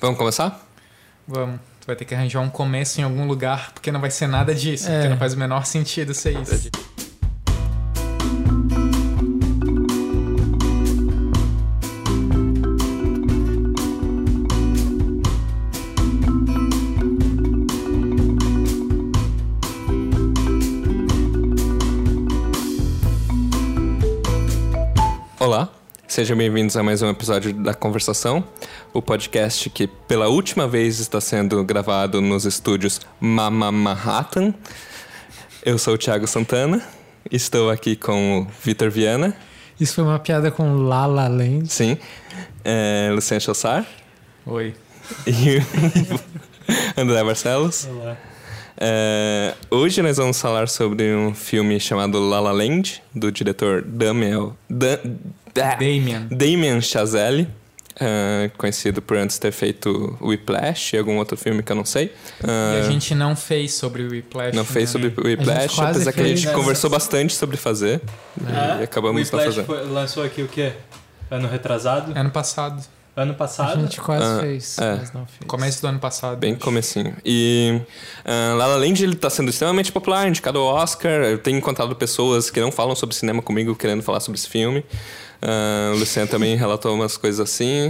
Vamos começar? Vamos. Tu vai ter que arranjar um começo em algum lugar, porque não vai ser nada disso. É. Porque não faz o menor sentido ser isso. Sejam bem-vindos a mais um episódio da Conversação, o podcast que pela última vez está sendo gravado nos estúdios Mama Manhattan. Eu sou o Thiago Santana, estou aqui com o Vitor Viana, Isso foi uma piada com La La Land. sim, é, Luciano Chossar Oi. e o André Barcelos. Olá. É, hoje nós vamos falar sobre um filme chamado La La Land, do diretor Damiel, da, da, Damien. Damien Chazelle, é, conhecido por antes ter feito Whiplash e algum outro filme que eu não sei. E É, a gente não fez sobre Whiplash. não fez né? sobre Whiplash, apesar que a gente fez. conversou bastante sobre fazer Ah, e acabamos não fazendo. foi- lançou aqui o quê? Ano retrasado? Ano passado. Ano A passado? gente quase Ah, fez, é. mas não fez. Começo do ano passado. Bem comecinho. E uh, La La Land ele tá sendo extremamente popular, indicado ao Oscar. Eu tenho encontrado pessoas que não falam sobre cinema comigo querendo falar sobre esse filme. Uh, o Luciano também relatou umas coisas assim.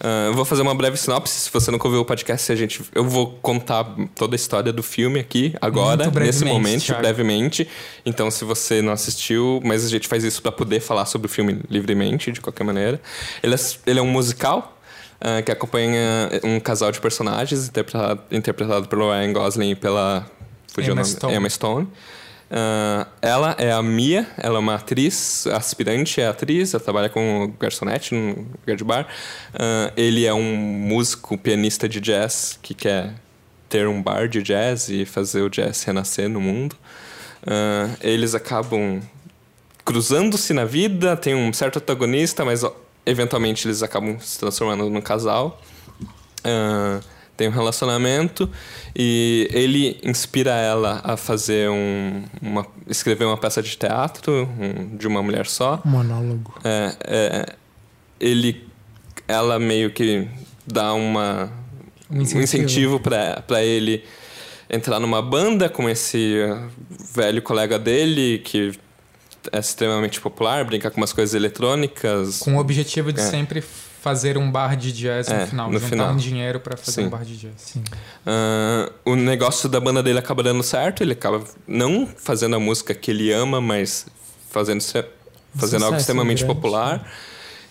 Uh, eu vou fazer uma breve sinopse. Se você nunca ouviu o podcast, a gente, eu vou contar toda a história do filme aqui, agora, nesse momento, Thiago. brevemente. Então, se você não assistiu, mas a gente faz isso para poder falar sobre o filme livremente, de qualquer maneira. Ele é, ele é um musical. uh, que acompanha um casal de personagens interpretado, interpretado pelo Ryan Gosling e pela Emma Stone. Emma Stone. Uh, ela é a Mia, ela é uma atriz, aspirante é atriz, ela trabalha como garçonete no lugar de bar. Uh, ele é um músico, pianista de jazz que quer ter um bar de jazz e fazer o jazz renascer no mundo. Uh, eles acabam cruzando-se na vida, tem um certo antagonista, mas eventualmente eles acabam se transformando num casal. Ah, tem um relacionamento e ele inspira ela a fazer um, uma, escrever uma peça de teatro um, de uma mulher só. Monólogo. É, é, ele, ela meio que dá uma Um um incentivo. incentivo pra para ele entrar numa banda com esse uh, velho colega dele que é extremamente popular, brinca com umas coisas eletrônicas. Com o objetivo de É. sempre fazer um bar de jazz É, no final. no juntar final. um dinheiro pra fazer Sim. um bar de jazz. Sim. Ah, o negócio da banda dele acaba dando certo, ele acaba não fazendo a música que ele ama, mas fazendo, se- fazendo algo extremamente grande. popular.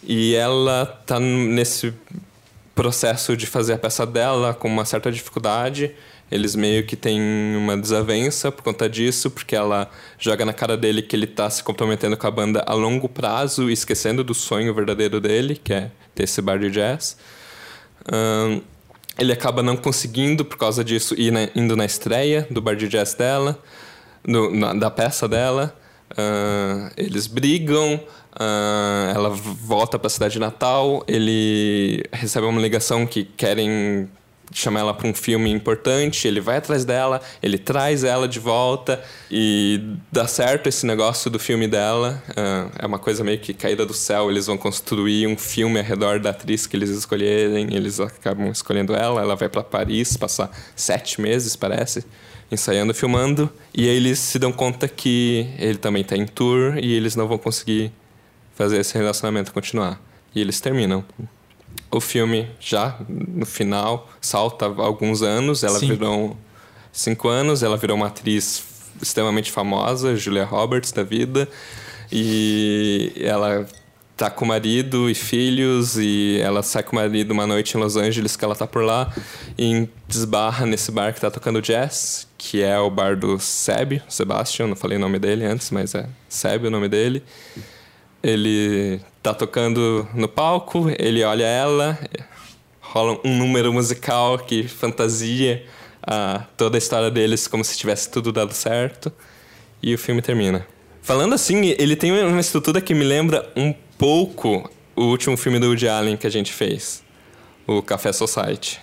E ela tá nesse processo de fazer a peça dela com uma certa dificuldade. Eles meio que têm uma desavença por conta disso, porque ela joga na cara dele que ele tá se comprometendo com a banda a longo prazo, esquecendo do sonho verdadeiro dele, que é ter esse bar de jazz. Ahn, ele acaba não conseguindo, por causa disso, ir na- indo na estreia do bar de jazz dela, no- na- da peça dela. Ahn, eles brigam, ahn, ela volta para a cidade de Natal, ele recebe uma ligação que querem chamar ela para um filme importante, ele vai atrás dela, ele traz ela de volta e dá certo esse negócio do filme dela. Ah, é uma coisa meio que caída do céu, eles vão construir um filme ao redor da atriz que eles escolherem, eles acabam escolhendo ela, ela vai para Paris passar sete meses, parece, ensaiando, filmando, e aí eles se dão conta que ele também está em tour e eles não vão conseguir fazer esse relacionamento continuar. E eles terminam. O filme já no final salta alguns anos, ela Sim. virou cinco anos, ela virou uma atriz extremamente famosa, Julia Roberts da vida, e ela tá com o marido e filhos e ela sai com o marido uma noite em Los Angeles que ela tá por lá e desbarra nesse bar que tá tocando jazz, que é o bar do Seb, Sebastian, não falei o nome dele antes, mas é Seb o nome dele. Ele tá tocando no palco, ele olha ela, rola um número musical que fantasia a, toda a história deles como se tivesse tudo dado certo. E o filme termina. Falando assim, ele tem uma estrutura que me lembra um pouco o último filme do Woody Allen que a gente fez, o Café Society.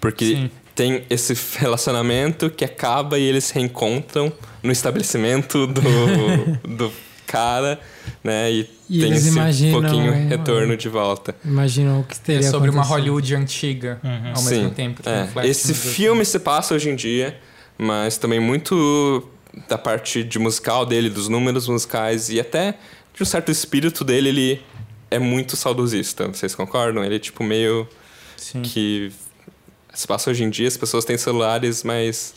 Porque Sim. tem esse relacionamento que acaba e eles se reencontram no estabelecimento do, do cara, né? E, E tem eles esse imaginam- pouquinho retorno de volta. Imaginam o que É teria sobre uma acontecido. Hollywood antiga, Uhum. ao mesmo Sim, tempo. que é. Esse filme se passa hoje em dia, mas também muito da parte de musical dele, dos números musicais e até de um certo espírito dele, ele é muito saudosista. Vocês concordam? Ele é tipo meio Sim. que se passa hoje em dia, as pessoas têm celulares, mas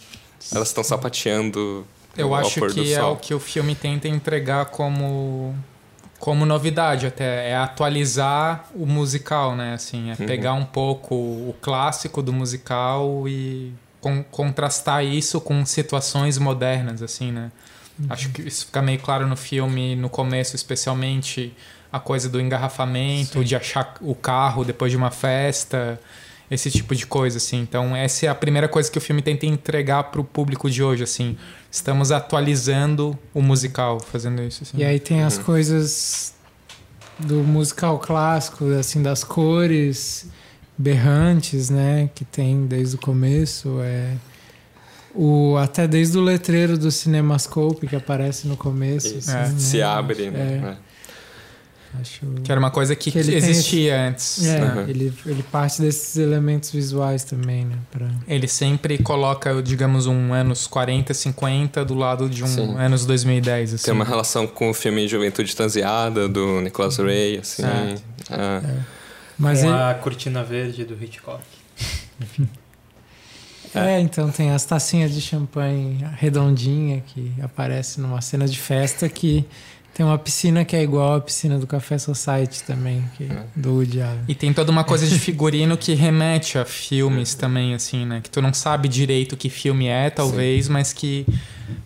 elas estão sapateando Eu acho que é o que o filme tenta entregar como como novidade até é atualizar o musical, né? Assim, é Uhum. pegar um pouco o clássico do musical e con- contrastar isso com situações modernas, assim, né? Acho que isso fica meio claro no filme, no começo, especialmente a coisa do engarrafamento, de achar o carro depois de uma festa, esse tipo de coisa, assim. Então, essa é a primeira coisa que o filme tenta entregar pro público de hoje, assim. Estamos atualizando o musical, fazendo isso, assim. E aí tem Uhum. as coisas do musical clássico, assim, das cores berrantes, né? Que tem desde o começo. É... O, até desde o letreiro do Cinemascope que aparece no começo. Isso, assim, se né? abre, né? Acho... Que era uma coisa que, Que tem existia antes. É, né? Uhum. ele, ele parte desses elementos visuais também, né? Pra... Ele sempre coloca, digamos, um anos 40, 50 do lado de um Sim. anos 2010, assim. Tem uma relação com o filme Juventude Transeada, do Nicholas Ray, assim. É. ah, Mas com ele... a cortina verde do Hitchcock. É, então tem as tacinhas de champanhe redondinha que aparece numa cena de festa que tem uma piscina que é igual à piscina do Café Society também, que, do Woody Allen. E tem toda uma coisa de figurino que remete a filmes também, assim, né? Que tu não sabe direito que filme é, talvez, mas que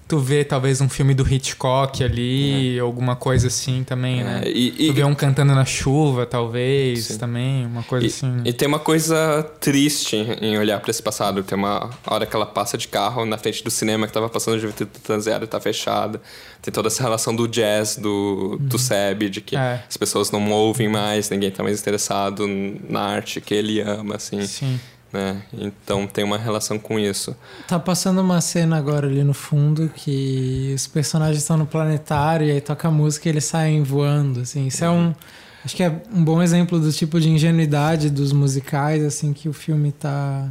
tu vê talvez um filme do Hitchcock ali, alguma coisa assim também, né? é, e, Tu e, vê um cantando na chuva, talvez, Sim. também, uma coisa e, assim. né? e tem uma coisa triste em olhar pra esse passado. Tem uma hora que ela passa de carro na frente do cinema que tava passando Juventude Transeada e tá fechada. Tem toda essa relação do jazz, do, do Seb, de que É. as pessoas não ouvem mais, ninguém tá mais interessado na arte que ele ama, assim, Sim. Né? Então tem uma relação com isso. Tá passando uma cena agora ali no fundo que os personagens estão no planetário e aí toca música e eles saem voando, assim. Isso é um... Acho que é um bom exemplo do tipo de ingenuidade dos musicais, assim, que o filme tá,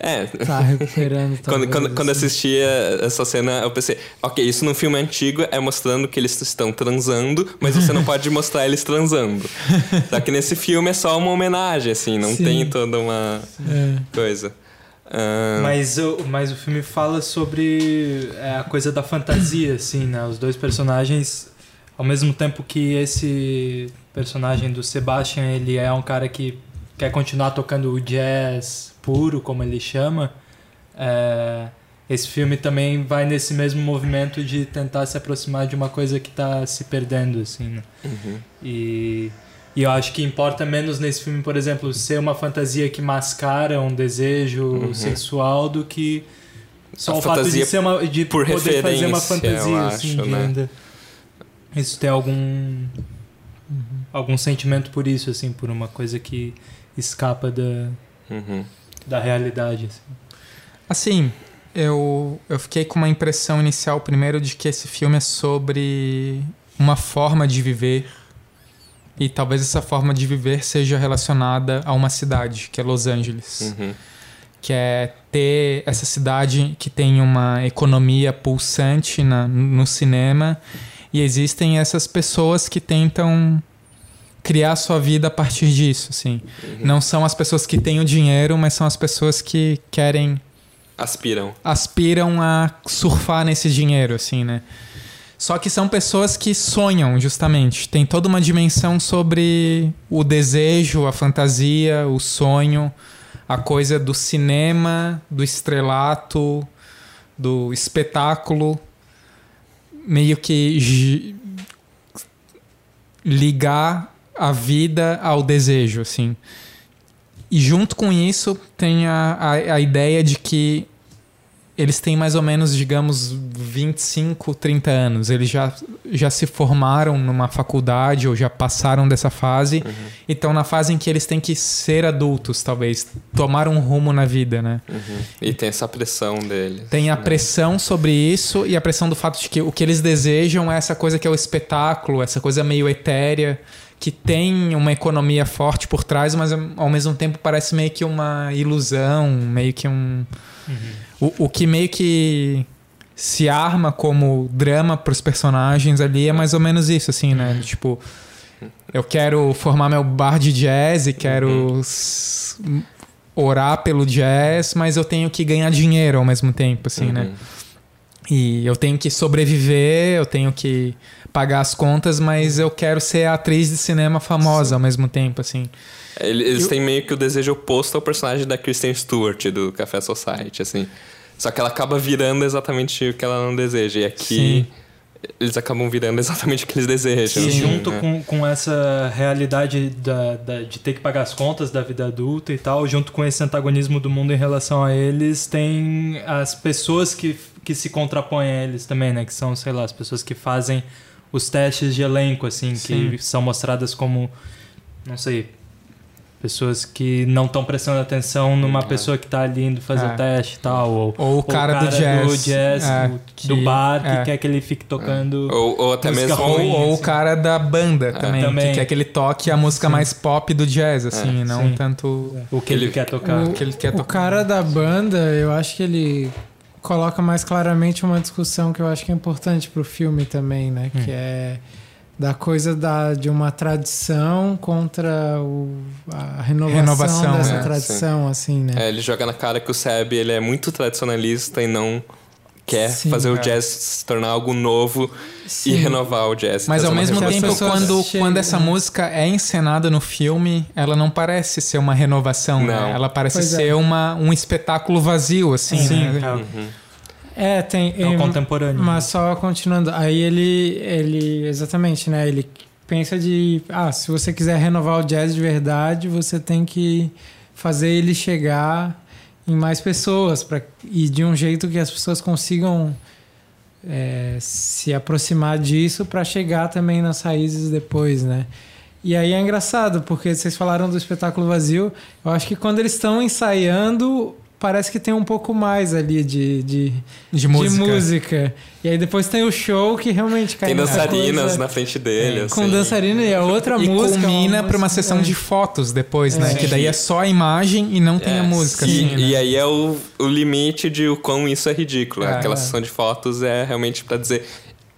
É, tá recuperando. Quando, quando, quando assim. assistia essa cena, eu pensei, ok, isso num filme antigo é mostrando que eles estão transando, mas você não pode mostrar eles transando. Só que nesse filme é só uma homenagem, assim, não Sim. tem toda uma É. coisa. Mas, o, mas o filme fala sobre é, a coisa da fantasia, assim, né? Os dois personagens, ao mesmo tempo que esse personagem do Sebastian, ele é um cara que quer continuar tocando o jazz puro, como ele chama, é, esse filme também vai nesse mesmo movimento de tentar se aproximar de uma coisa que está se perdendo, assim, né? uhum. E, e eu acho que importa menos nesse filme, por exemplo, ser uma fantasia que mascara um desejo Uhum. sexual do que só A o fato de ser uma de por poder fazer uma fantasia eu assim, acho, de né? ainda- isso tem algum algum sentimento por isso assim, por uma coisa que escapa da, Uhum. da realidade. assim. Assim, eu, eu fiquei com uma impressão inicial, primeiro, de que esse filme é sobre uma forma de viver. E talvez essa forma de viver seja relacionada a uma cidade, que é Los Angeles. Uhum. Que é ter essa cidade que tem uma economia pulsante na, no cinema. E existem essas pessoas que tentam criar sua vida a partir disso, assim. Não são as pessoas que têm o dinheiro, mas são as pessoas que querem Aspiram. aspiram a surfar nesse dinheiro, assim, né? Só que são pessoas que sonham, justamente. Tem toda uma dimensão sobre o desejo, a fantasia, o sonho, a coisa do cinema, do estrelato, do espetáculo, meio que ligar a vida ao desejo, assim. E junto com isso tem a, a, a ideia de que eles têm mais ou menos, digamos, 25, 30 anos. Eles já, já se formaram numa faculdade ou já passaram dessa fase Uhum. e estão na fase em que eles têm que ser adultos, talvez, tomar um rumo na vida, né? Uhum. E tem essa pressão deles. Tem a né? pressão sobre isso e a pressão do fato de que o que eles desejam é essa coisa que é o espetáculo, essa coisa meio etérea, que tem uma economia forte por trás, mas ao mesmo tempo parece meio que uma ilusão, meio que um. O, o que meio que se arma como drama pros personagens ali é mais ou menos isso, assim, né? Tipo, eu quero formar meu bar de jazz e quero s- orar pelo jazz, mas eu tenho que ganhar dinheiro ao mesmo tempo, assim, né? Uhum. E eu tenho que sobreviver, eu tenho que pagar as contas, mas eu quero ser a atriz de cinema famosa ao mesmo tempo, assim. Ele- Eles Eu- têm meio que o desejo oposto ao personagem da Kristen Stewart do Café Society, assim. Só que ela acaba virando exatamente o que ela não deseja. E aqui eles acabam virando exatamente o que eles desejam. E assim, junto né? com, com essa realidade da, da- de ter que pagar as contas da vida adulta e tal, junto com esse antagonismo do mundo em relação a eles, tem as pessoas que, que se contrapõem a eles também, né? Que são, sei lá, as pessoas que fazem os testes de elenco, assim, Sim. que são mostradas como, não sei, pessoas que não estão prestando atenção numa É. pessoa que tá ali indo fazer É. o teste e tal, ou, Ou o cara, do jazz. jazz, é, do, que- do bar, que é. quer que ele fique tocando... Ou, ou até mesmo. Ou, ruim, ou o assim. cara da banda também, Também. que quer que ele toque a música Sim. mais pop do jazz, assim, É, não sim. tanto O que ele, Ele- quer tocar. O, que ele quer o tocar. cara da banda, eu acho que ele coloca mais claramente uma discussão que eu acho que é importante pro filme também, né? Hum. Que é da coisa da, de uma tradição contra o, a renovação, Renovação, dessa é, tradição, assim, né? É, ele joga na cara que o Seb ele é muito tradicionalista e não quer Sim, fazer o é. jazz se tornar algo novo Sim. e renovar o jazz. Mas trazer ao mesmo tempo, quando, quando essa música é encenada no filme, ela não parece ser uma renovação, né? Ela parece Pois é. ser uma, um espetáculo vazio, assim, Sim, né? é, Uhum. É, tem. é o em- contemporâneo. Mas só continuando, aí ele, ele, exatamente, né? Ele pensa de, ah, se você quiser renovar o jazz de verdade, você tem que fazer ele chegar em mais pessoas pra, e de um jeito que as pessoas consigam é, se aproximar disso para chegar também nas raízes depois, né? E aí é engraçado, porque vocês falaram do espetáculo vazio. Eu acho que quando eles estão ensaiando, parece que tem um pouco mais ali de, de, De música. de música. E aí depois tem o show que realmente cai Tem dançarinas coisa na frente dele. com assim. dançarina e a outra E música. culmina uma pra uma música- sessão de fotos depois, né? É. Que daí é só a imagem e não tem É, a música. E, assim, né? e aí é o, o limite de o quão isso é ridículo. É, Aquela é. sessão de fotos é realmente pra dizer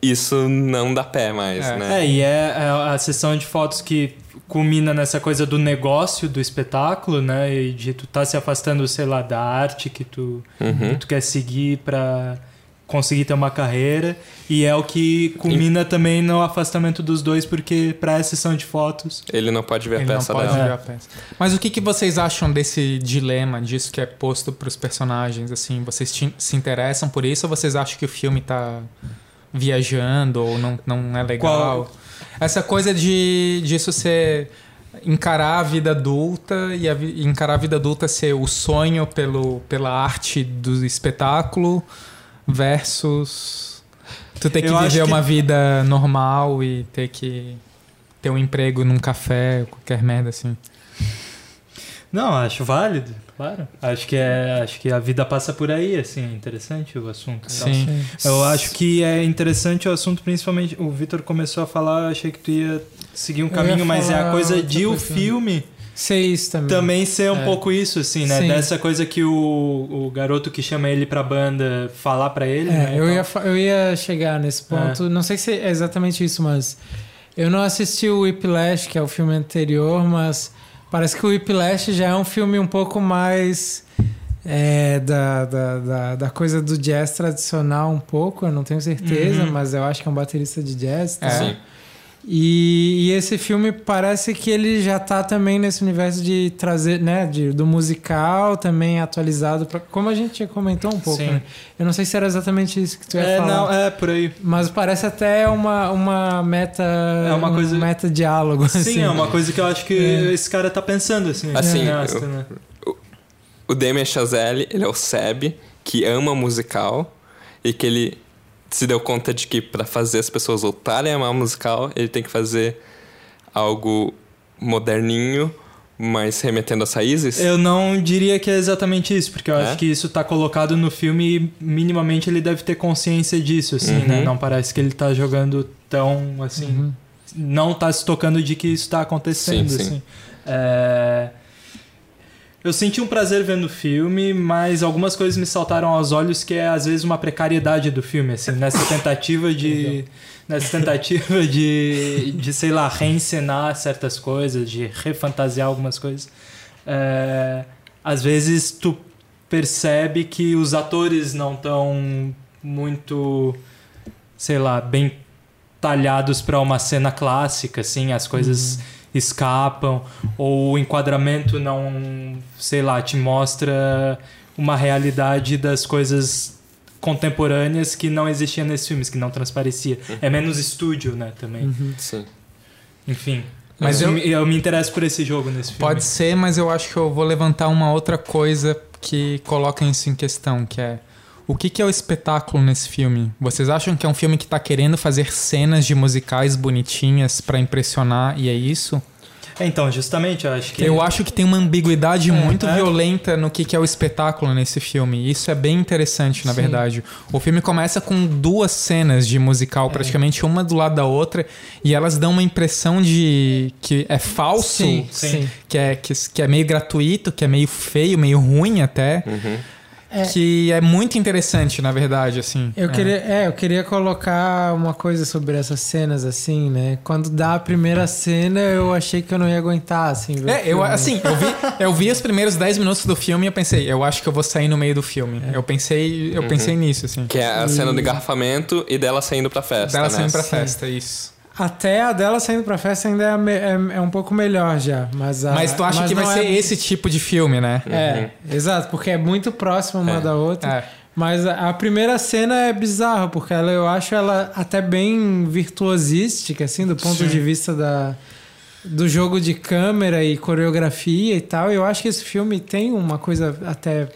isso não dá pé mais, É. né? É, e é é a sessão de fotos que culmina nessa coisa do negócio do espetáculo, né? E de tu tá se afastando, sei lá, da arte que tu, Uhum. que tu quer seguir pra conseguir ter uma carreira. E é o que culmina também no afastamento dos dois, porque pra essa sessão de fotos. Ele não pode ver Ele a não peça pode dela. ver a peça. Mas o que, que vocês acham desse dilema, disso que é posto pros personagens? Assim, vocês te- se interessam por isso ou vocês acham que o filme tá viajando ou não, não é legal? Qual- Essa coisa de disso ser encarar a vida adulta e a encarar a vida adulta ser o sonho pelo, pela arte do espetáculo versus tu ter que Eu viver que- uma vida normal e ter que ter um emprego num café, qualquer merda assim. Não, acho válido, claro. Acho que é, acho que a vida passa por aí, assim, é interessante o assunto. e tal. Sim. Eu acho que é interessante o assunto, principalmente. O Vitor começou a falar, eu achei que tu ia seguir um caminho, mas é a coisa de o filme Sei isso também. também ser um É. pouco isso, assim, né? Sim. Dessa coisa que o, o garoto que chama ele pra banda falar pra ele. É, né, eu, tal. ia, eu ia chegar nesse ponto. Não sei se é exatamente isso, mas eu não assisti o Whiplash, que é o filme anterior, mas parece que o Whiplash já é um filme um pouco mais é, da, da, da, da coisa do jazz tradicional, um pouco, eu não tenho certeza, Uhum. mas eu acho que é um baterista de jazz. tá? É. Sim. E, e esse filme parece que ele já tá também nesse universo de trazer, né, de, do musical também atualizado, pra, como a gente comentou um pouco, Sim. né? Eu não sei se era exatamente isso que tu ia É, falar. não, é por aí. Mas parece até uma, uma meta. É uma um coisa- meta diálogo. Sim, assim. é uma coisa que eu acho que É. esse cara tá pensando, assim. Assim, cineasta, eu- né? O Damien Chazelle, ele é o Seb, que ama musical e que ele se deu conta de que para fazer as pessoas voltarem a amar musical, ele tem que fazer algo moderninho, mas remetendo às raízes. Eu não diria que é exatamente isso, porque eu É? acho que isso tá colocado no filme e minimamente ele deve ter consciência disso, assim, Uhum. né? Não parece que ele tá jogando tão, assim... Uhum. Não tá se tocando de que isso tá acontecendo, Sim, sim. assim. É... Eu senti um prazer vendo o filme, mas algumas coisas me saltaram aos olhos que é às vezes uma precariedade do filme, assim, nessa tentativa de nessa tentativa de, de sei lá, reencenar certas coisas, de refantasiar algumas coisas. É, às vezes tu percebe que os atores não estão muito, sei lá, bem talhados para uma cena clássica, assim, as coisas escapam ou o enquadramento não, sei lá, te mostra uma realidade das coisas contemporâneas que não existia nesses filmes, que não transparecia. É menos estúdio, né, também. Uhum. Sim. Enfim. Mas eu, eu- me- eu me interesso por esse jogo nesse filme. Pode ser, mas eu acho que eu vou levantar uma outra coisa que coloca isso em questão, que é o que, que é o espetáculo nesse filme? Vocês acham que é um filme que tá querendo fazer cenas de musicais bonitinhas pra impressionar e é isso? É, então, justamente, eu acho que Eu acho que tem uma ambiguidade É, muito é. violenta no que, que é o espetáculo nesse filme. Isso é bem interessante, na Sim. verdade. O filme começa com duas cenas de musical, É. praticamente uma do lado da outra, e elas dão uma impressão de que é falso, Sim, sim. sim. que é, que, que é meio gratuito, que é meio feio, meio ruim até. Uhum. É. Que é muito interessante, na verdade, assim. Eu É. queria, é, eu queria colocar uma coisa sobre essas cenas, assim, né? Quando dá a primeira cena, eu achei que eu não ia aguentar, assim. É, eu assim, eu vi, eu vi os primeiros 10 minutos do filme e eu pensei, eu acho que eu vou sair no meio do filme. É. Eu pensei, eu pensei nisso, assim. Que é a cena do engarrafamento e dela saindo pra festa. Dela né? saindo pra Sim. festa, isso. Até a dela saindo pra festa ainda é, me- é- é um pouco melhor já. Mas, a, Mas tu acha que vai não ser é- esse tipo de filme, né? É, exato, porque é muito próxima uma É. da outra. É. Mas a, a primeira cena é bizarra, porque ela, eu acho ela até bem virtuosística, assim, do ponto Sim. de vista da, do jogo de câmera e coreografia e tal. Eu acho que esse filme tem uma coisa até.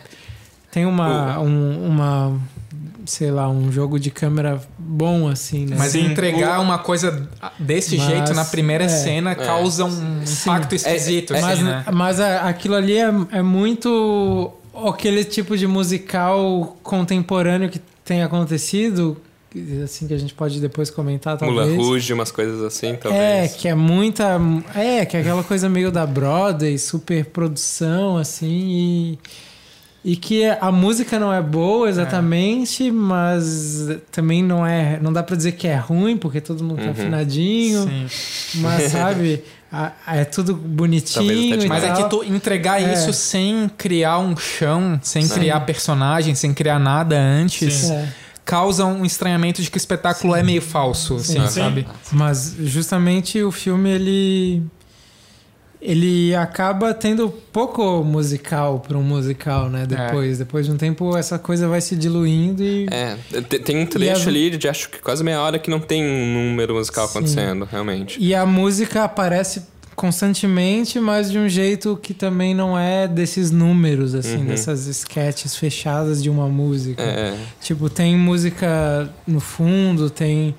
Tem uma. um- uma sei lá, um jogo de câmera bom, assim, né? Mas Sim. entregar uma coisa desse Mas, jeito na primeira é. cena causa um Sim. impacto esquisito, É, é, assim, Mas, né? mas a- aquilo ali é, é muito aquele tipo de musical contemporâneo que tem acontecido, assim que a gente pode depois comentar, Mula talvez. Rouge, umas coisas assim, talvez. É, que é muita. É, que é aquela coisa meio da Broadway, super produção, assim, e. E que a música não é boa exatamente, mas também não é. Não dá pra dizer que é ruim, porque todo mundo tá Uhum. afinadinho. Sim. Mas, sabe, a- é tudo bonitinho. e Mas é que tu entregar É. isso sem criar um chão, sem Sim. criar personagem, sem criar nada antes, Sim. É, causa um estranhamento de que o espetáculo é meio falso, assim, Sim. sabe? mas justamente o filme ele ele acaba tendo pouco musical para um musical, né? Depois, depois de um tempo essa coisa vai se diluindo e É, te- tem um trecho a- ali de acho que quase meia hora que não tem um número musical Sim. acontecendo, realmente. e a música aparece constantemente, mas de um jeito que também não é desses números assim, Uhum. dessas sketches fechadas de uma música. É, Tipo, tem música no fundo, tem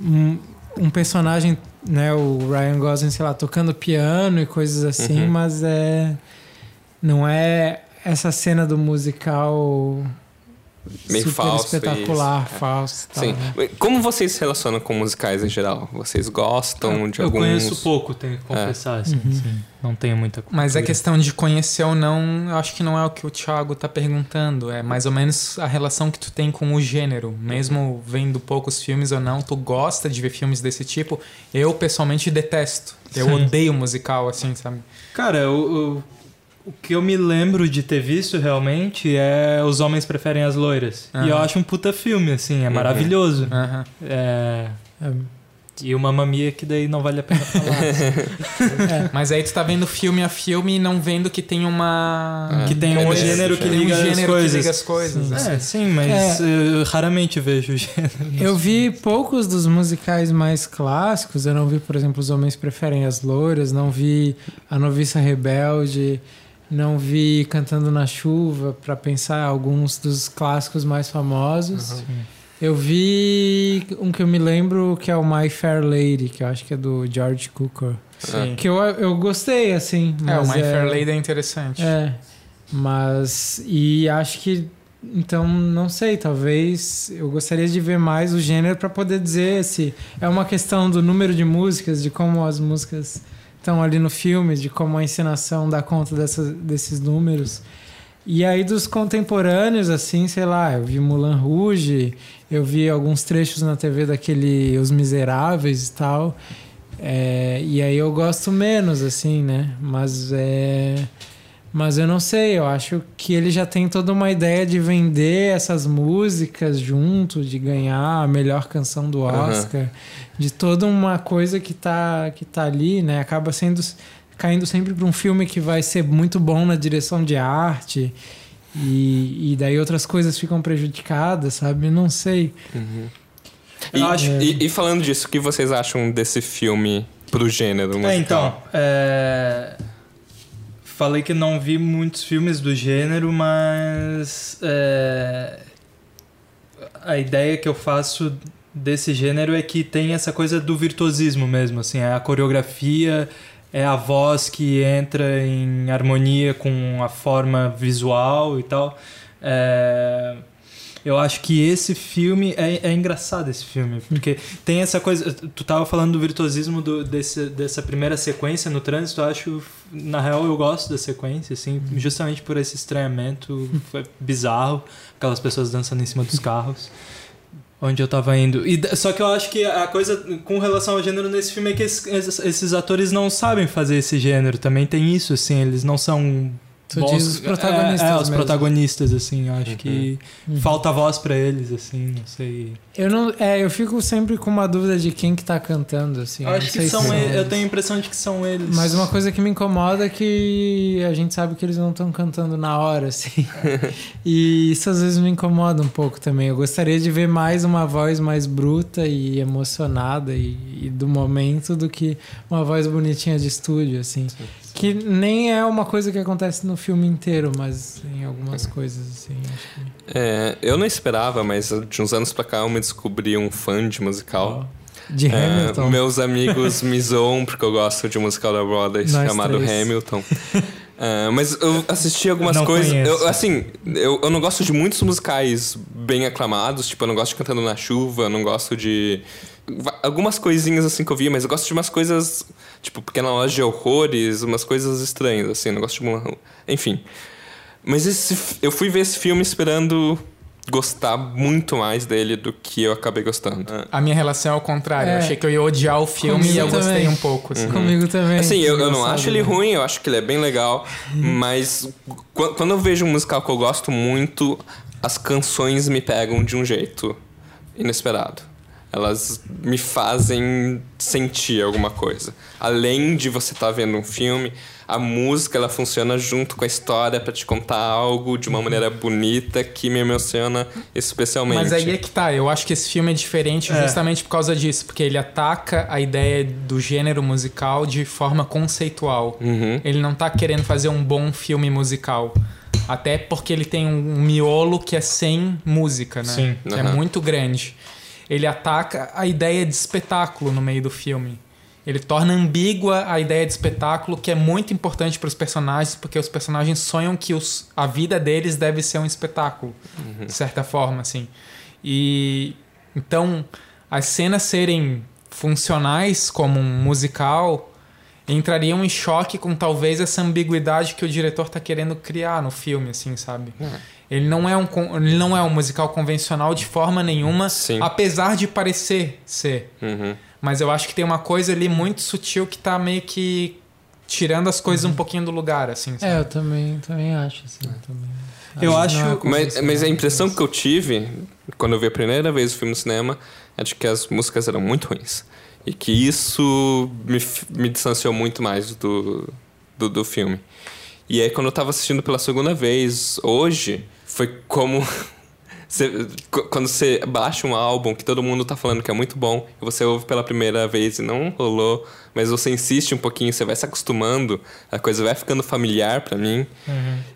um, um personagem, né, o Ryan Gosling, sei lá, tocando piano e coisas assim, Uhum. mas é não é essa cena do musical Meio super falso, espetacular, isso. É. falso, tal, sim. né? Como vocês se relacionam com musicais em geral? Vocês gostam de eu alguns? conheço pouco, tenho que confessar, assim, Uhum. sim. Não tenho muita Mas a cultura. questão de conhecer ou não, eu acho que não é o que o Thiago tá perguntando. É mais ou menos a relação que tu tem com o gênero. Mesmo vendo poucos filmes ou não, tu gosta de ver filmes desse tipo. Eu, pessoalmente, detesto. Eu Sim. odeio musical, assim, sabe? Cara, o, o, o que eu me lembro de ter visto realmente é Os Homens Preferem as Loiras. Aham. E eu acho um puta filme, assim, é Uhum. maravilhoso. Aham. É... É, E uma mamia que daí não vale a pena falar. é, Mas aí tu tá vendo filme a filme e não vendo que tem uma. que tem É, um é, gênero é, que tem um liga as gênero que coisas. liga as coisas. Sim. assim. É, sim, mas É. eu raramente vejo gênero. Eu vi poucos dos musicais mais clássicos. Eu não vi, por exemplo, Os Homens Preferem as Louras, não vi A Noviça Rebelde. Não vi Cantando na Chuva para pensar alguns dos clássicos mais famosos. Uhum. Eu vi um que eu me lembro que é o My Fair Lady, que eu acho que é do George Cukor. Sim. Que eu, eu gostei, assim. É, o My Fair Lady é interessante. É, mas. E acho que. Então, não sei, talvez eu gostaria de ver mais o gênero para poder dizer se é uma questão do número de músicas, de como as músicas estão ali no filme, de como a encenação dá conta dessas, desses números. E aí dos contemporâneos, assim, sei lá, eu vi Mulan Rouge, eu vi alguns trechos na TV daquele Os Miseráveis e tal. É, e aí eu gosto menos, assim, né? Mas é. Mas eu não sei, eu acho que ele já tem toda uma ideia de vender essas músicas junto, de ganhar a melhor canção do Oscar, de toda uma coisa que tá, que tá ali, né? Acaba sendo caindo sempre para um filme que vai ser muito bom na direção de arte. E, e daí outras coisas ficam prejudicadas, sabe? Não sei. E, Eu acho- e- e falando disso, o que vocês acham desse filme pro gênero musical? É, então, é, falei que não vi muitos filmes do gênero, mas é, a ideia que eu faço desse gênero é que tem essa coisa do virtuosismo mesmo, assim, é a coreografia, é a voz que entra em harmonia com a forma visual e tal. É, eu acho que esse filme é, é engraçado esse filme, porque tem essa coisa. Tu tava falando do virtuosismo do- desse, dessa primeira sequência no trânsito, eu acho. Na real, eu gosto da sequência, assim, justamente por esse estranhamento bizarro, aquelas pessoas dançando em cima dos carros. Onde eu tava indo. E, só que eu acho que a coisa com relação ao gênero nesse filme é que esses- esses atores não sabem fazer esse gênero. Também tem isso, assim, eles não são. Tu bons- diz os protagonistas É, é, os mesmo. protagonistas, assim, eu acho que Uhum. falta voz pra eles, assim, não sei. Eu não, é, eu fico sempre com uma dúvida de quem que tá cantando, assim. eu acho que são eles, eu tenho a impressão de que são eles. Mas uma coisa que me incomoda é que a gente sabe que eles não estão cantando na hora, assim. e isso às vezes me incomoda um pouco também. Eu gostaria de ver mais uma voz mais bruta e emocionada e, e do momento do que uma voz bonitinha de estúdio, assim. Que nem é uma coisa que acontece no filme inteiro, mas em algumas coisas, assim. Que... É, eu não esperava, mas de uns anos pra cá eu me descobri um fã de musical. De É, Hamilton. meus amigos me zoam porque eu gosto de um musical da Broadway Nós chamado três. Hamilton. É, mas eu assisti algumas Não coisas. Eu, assim, eu, eu não gosto de muitos musicais bem aclamados. Tipo, eu não gosto de Cantando na Chuva, eu não gosto de. Algumas coisinhas assim que eu vi, mas eu gosto de umas coisas. Tipo, Pequena Loja de Horrores, umas coisas estranhas, assim. Não gosto de. Mulan- Enfim. Mas esse, eu fui ver esse filme esperando gostar muito mais dele do que eu acabei gostando. A minha relação é ao contrário. É. Eu achei que eu ia odiar o filme Comigo e eu gostei também. um pouco. assim. Comigo também. Assim, eu, eu não acho ele né? ruim, eu acho que ele é bem legal, mas qu- quando eu vejo um musical que eu gosto muito, as canções me pegam de um jeito inesperado. Elas me fazem sentir alguma coisa. Além de você estar vendo um filme, a música ela funciona junto com a história para te contar algo de uma maneira bonita que me emociona especialmente. Mas aí é que tá, eu acho que esse filme é diferente É. justamente por causa disso, porque ele ataca a ideia do gênero musical de forma conceitual. Uhum. Ele não tá querendo fazer um bom filme musical. Até porque ele tem um miolo que é sem música, né? Sim. Que é muito grande. Ele ataca a ideia de espetáculo no meio do filme. Ele torna ambígua a ideia de espetáculo, que é muito importante para os personagens, porque os personagens sonham que os, a vida deles deve ser um espetáculo, de certa forma, assim. E então as cenas serem funcionais como um musical entrariam em choque com talvez essa ambiguidade que o diretor está querendo criar no filme, assim, sabe? Ele não é um ele não é um musical convencional de forma nenhuma, Sim. apesar de parecer ser. Uhum. Mas eu acho que tem uma coisa ali muito sutil que tá meio que tirando as coisas um pouquinho do lugar, assim. sabe? É, eu também, também acho, assim. Também. Eu acho- não é Mas, convencional. mas a impressão que eu tive quando eu vi a primeira vez o filme no cinema é de que as músicas eram muito ruins. E que isso me, me distanciou muito mais do, do, do filme. E aí, quando eu tava assistindo pela segunda vez, hoje, foi como Você- qu- quando você baixa um álbum que todo mundo tá falando que é muito bom, e você ouve pela primeira vez e não rolou, mas você insiste um pouquinho, você vai se acostumando, a coisa vai ficando familiar pra mim.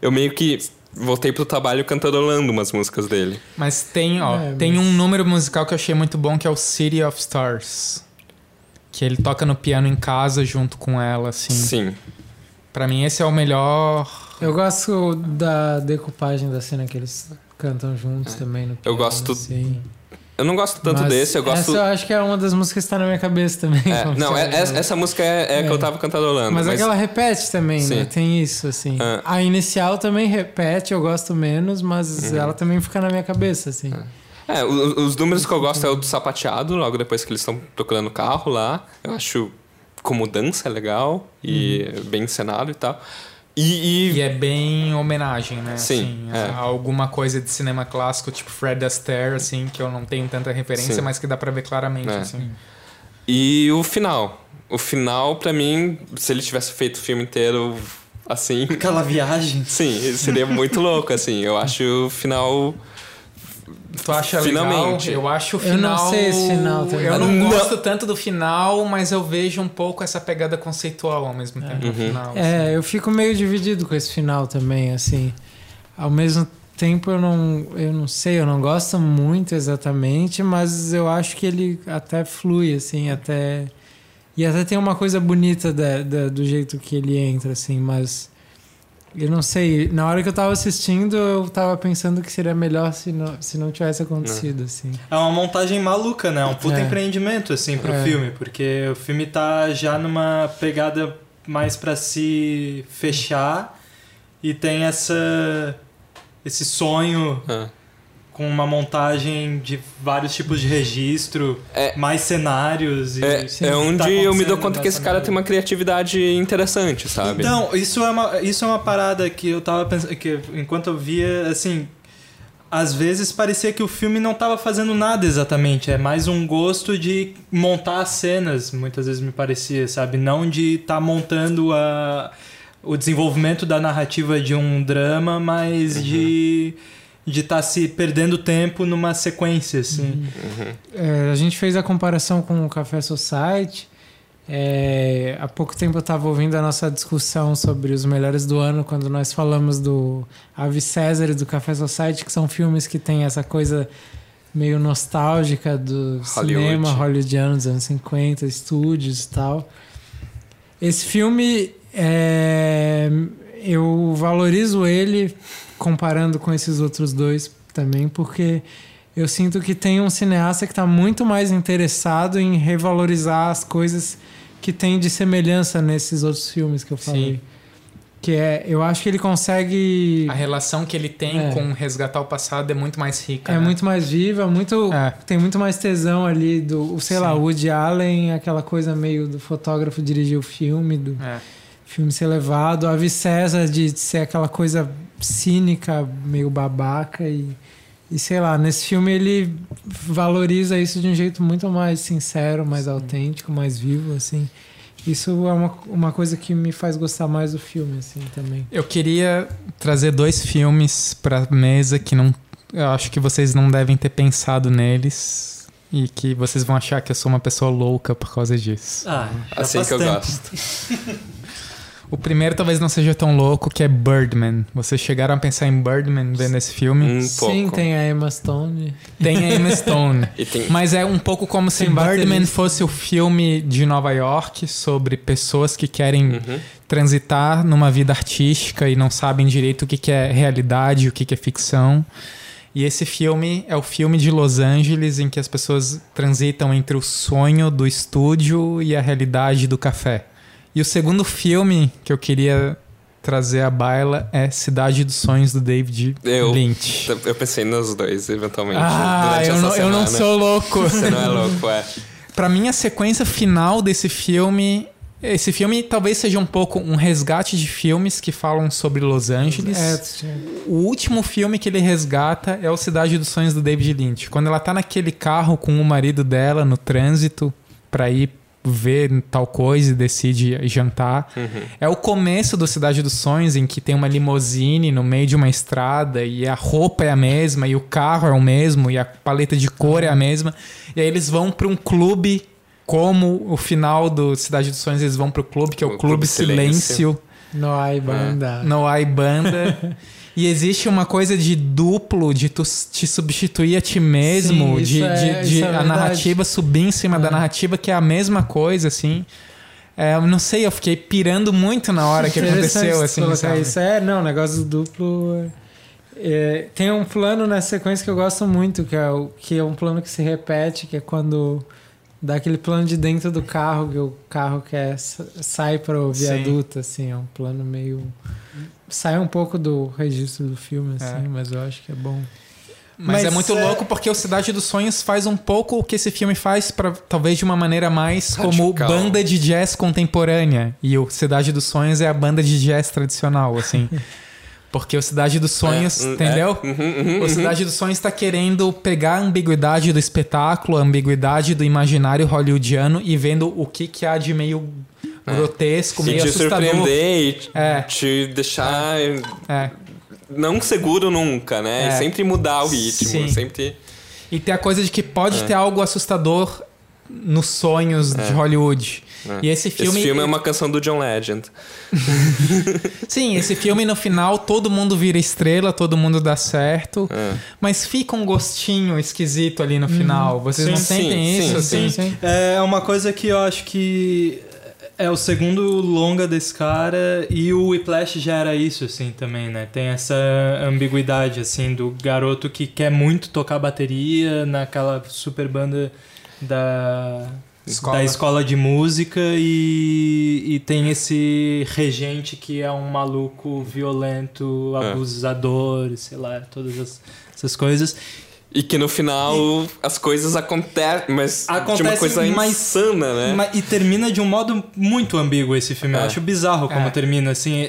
Eu meio que voltei pro trabalho cantarolando umas músicas dele. Mas tem, ó, É, tem mas- um número musical que eu achei muito bom que é o City of Stars. Que ele toca no piano em casa junto com ela, assim. Sim. Pra mim esse é o melhor. Eu gosto da decupagem da cena que eles cantam juntos também no piano, gosto assim. Eu não gosto tanto Mas desse, eu gosto. Essa eu acho que é uma das músicas que tá na minha cabeça também. É, não, é- essa, falou. essa música é, é a que É. eu tava cantarolando. Mas, Mas, aquela repete também, né? Sim. Tem isso, assim. Ah. A inicial também repete, eu gosto menos, mas Uhum. ela também fica na minha cabeça, assim. É, o- os números que eu gosto é o do sapateado, logo depois que eles estão procurando o carro lá. Eu acho como dança é legal e Uhum. bem encenado e tal. E, e- E é bem homenagem, né? Sim, assim, é. alguma coisa de cinema clássico, tipo Fred Astaire, assim, que eu não tenho tanta referência, Sim. mas que dá pra ver claramente, É. assim. e o final. O final, pra mim, se ele tivesse feito o filme inteiro assim. Aquela viagem. Sim, seria muito louco, assim. Eu acho o final. Tu acha Finalmente. legal? Eu acho o Eu final... não sei esse final também. Eu não, Não. gosto tanto do final, mas eu vejo um pouco essa pegada conceitual ao mesmo tempo no Uhum. final. assim. É, eu fico meio dividido com esse final também, assim. Ao mesmo tempo, eu não, eu não sei, eu não gosto muito exatamente, mas eu acho que ele até flui, assim, até. E até tem uma coisa bonita da, da- do jeito que ele entra, assim, mas. Eu não sei, na hora que eu tava assistindo, eu tava pensando que seria melhor se não, se não tivesse acontecido, assim. É uma montagem maluca, né? Um puta É. empreendimento, assim, pro É. filme. Porque o filme tá já numa pegada mais pra se fechar. E tem essa... Esse sonho ah, com uma montagem de vários tipos de registro, É- mais cenários. E É, Sim, é onde tá eu me dou conta que esse cara tem uma criatividade interessante, sabe? Então, isso é, uma, isso é uma parada que eu tava pensando. Que enquanto eu via, assim. Às vezes parecia que o filme não tava fazendo nada exatamente. É mais um gosto de montar as cenas, muitas vezes me parecia, sabe? Não de estar montando a, o desenvolvimento da narrativa de um drama, mas de de estar se perdendo tempo numa sequência, assim. É, a gente fez a comparação com o Café Society. É, há pouco tempo eu estava ouvindo a nossa discussão sobre os melhores do ano quando nós falamos do Ave César e do Café Society, que são filmes que têm essa coisa meio nostálgica do Hollywood. cinema hollywoodiano dos anos 50, estúdios e tal. Esse filme, é, eu valorizo ele comparando com esses outros dois também, porque eu sinto que tem um cineasta que está muito mais interessado em revalorizar as coisas que tem de semelhança nesses outros filmes que eu falei. Sim. Que é, eu acho que ele consegue. A relação que ele tem É. com resgatar o passado é muito mais rica. É né? muito mais viva, muito É. tem muito mais tesão ali do, sei lá, Sim. Woody Allen, aquela coisa meio do fotógrafo dirigir o filme, do É. filme ser levado, a Vi César de ser aquela coisa cínica, meio babaca e, e sei lá, nesse filme ele valoriza isso de um jeito muito mais sincero, mais autêntico, mais vivo, assim. Isso é uma, uma coisa que me faz gostar mais do filme, assim, também. Eu queria trazer dois filmes pra mesa que não. Eu acho que vocês não devem ter pensado neles. E que vocês vão achar que eu sou uma pessoa louca por causa disso. Ah, assim que eu tempo. gosto. O primeiro talvez não seja tão louco, que é Birdman. Vocês chegaram a pensar em Birdman vendo esse filme? Um Sim, pouco. tem a Emma Stone. Tem a Emma Stone. E tem, Mas é um pouco como se Tem Birdman baterista. fosse o filme de Nova York sobre pessoas que querem Uhum. transitar numa vida artística e não sabem direito o que, que é realidade, o que, que é ficção. E esse filme é o filme de Los Angeles em que as pessoas transitam entre o sonho do estúdio e a realidade do café. E o segundo filme que eu queria trazer à baila é Cidade dos Sonhos do David Eu- Lynch. Eu pensei nos dois, eventualmente. Ah, durante eu essa não, eu não sou louco. Você não é louco, é. Pra mim, a sequência final desse filme. Esse filme talvez seja um pouco um resgate de filmes que falam sobre Los Angeles. É, O último filme que ele resgata é o Cidade dos Sonhos do David Lynch. Quando ela tá naquele carro com o marido dela no trânsito pra ir ver tal coisa e decide jantar. Uhum. É o começo do Cidade dos Sonhos, em que tem uma limusine no meio de uma estrada e a roupa é a mesma, e o carro é o mesmo, e a paleta de cor é a mesma. E aí eles vão para um clube, como o final do Cidade dos Sonhos, eles vão para o clube, que é o, O Clube, Clube Silêncio. Silêncio. No ai banda. Não há banda. E existe uma coisa de duplo, de tu te substituir a ti mesmo, Sim, de, é- de, de é a verdade. narrativa subir em cima da É. narrativa, que é a mesma coisa, assim. É, eu não sei, eu fiquei pirando muito na hora que aconteceu, assim, sabe? Isso é, não, o negócio do duplo. é, tem um plano nessa sequência que eu gosto muito, que é, o, que é um plano que se repete, que é quando dá aquele plano de dentro do carro, que o carro quer, sa- sai para o Sim. viaduto, assim, é um plano meio. Sai um pouco do registro do filme, assim, É. mas eu acho que é bom. Mas, é Mas muito é- louco porque o Cidade dos Sonhos faz um pouco o que esse filme faz, pra, talvez de uma maneira mais como Radical. banda de jazz contemporânea. E o Cidade dos Sonhos é a banda de jazz tradicional, assim. Porque o Cidade dos Sonhos, É, hum, entendeu? é, uhum, uhum, O uhum. Cidade dos Sonhos está querendo pegar a ambiguidade do espetáculo, a ambiguidade do imaginário hollywoodiano e vendo o que, que há de meio grotesco, E meio te assustador. surpreender e É. te deixar É. não seguro nunca, né? É. E sempre mudar o ritmo, Sim. sempre... E tem a coisa de que pode É. ter algo assustador nos sonhos de Hollywood. É. E esse filme. Esse filme é uma canção do John Legend. Sim, esse filme no final todo mundo vira estrela, todo mundo dá certo. É. Mas fica um gostinho esquisito ali no final. Vocês não Sim, sentem sim, isso? sim, assim? É uma coisa que eu acho que é o segundo longa desse cara e o Whiplash já era isso, assim, também, né? Tem essa ambiguidade, assim, do garoto que quer muito tocar bateria naquela super banda da Escola. da escola de música e, e tem esse regente que é um maluco violento, É. abusador, sei lá, todas as- essas coisas. E que no final as coisas acontecem, mas de uma coisa mas- insana, né? Ma- E termina de um modo muito ambíguo esse filme. Eu É. acho bizarro como É. termina, assim.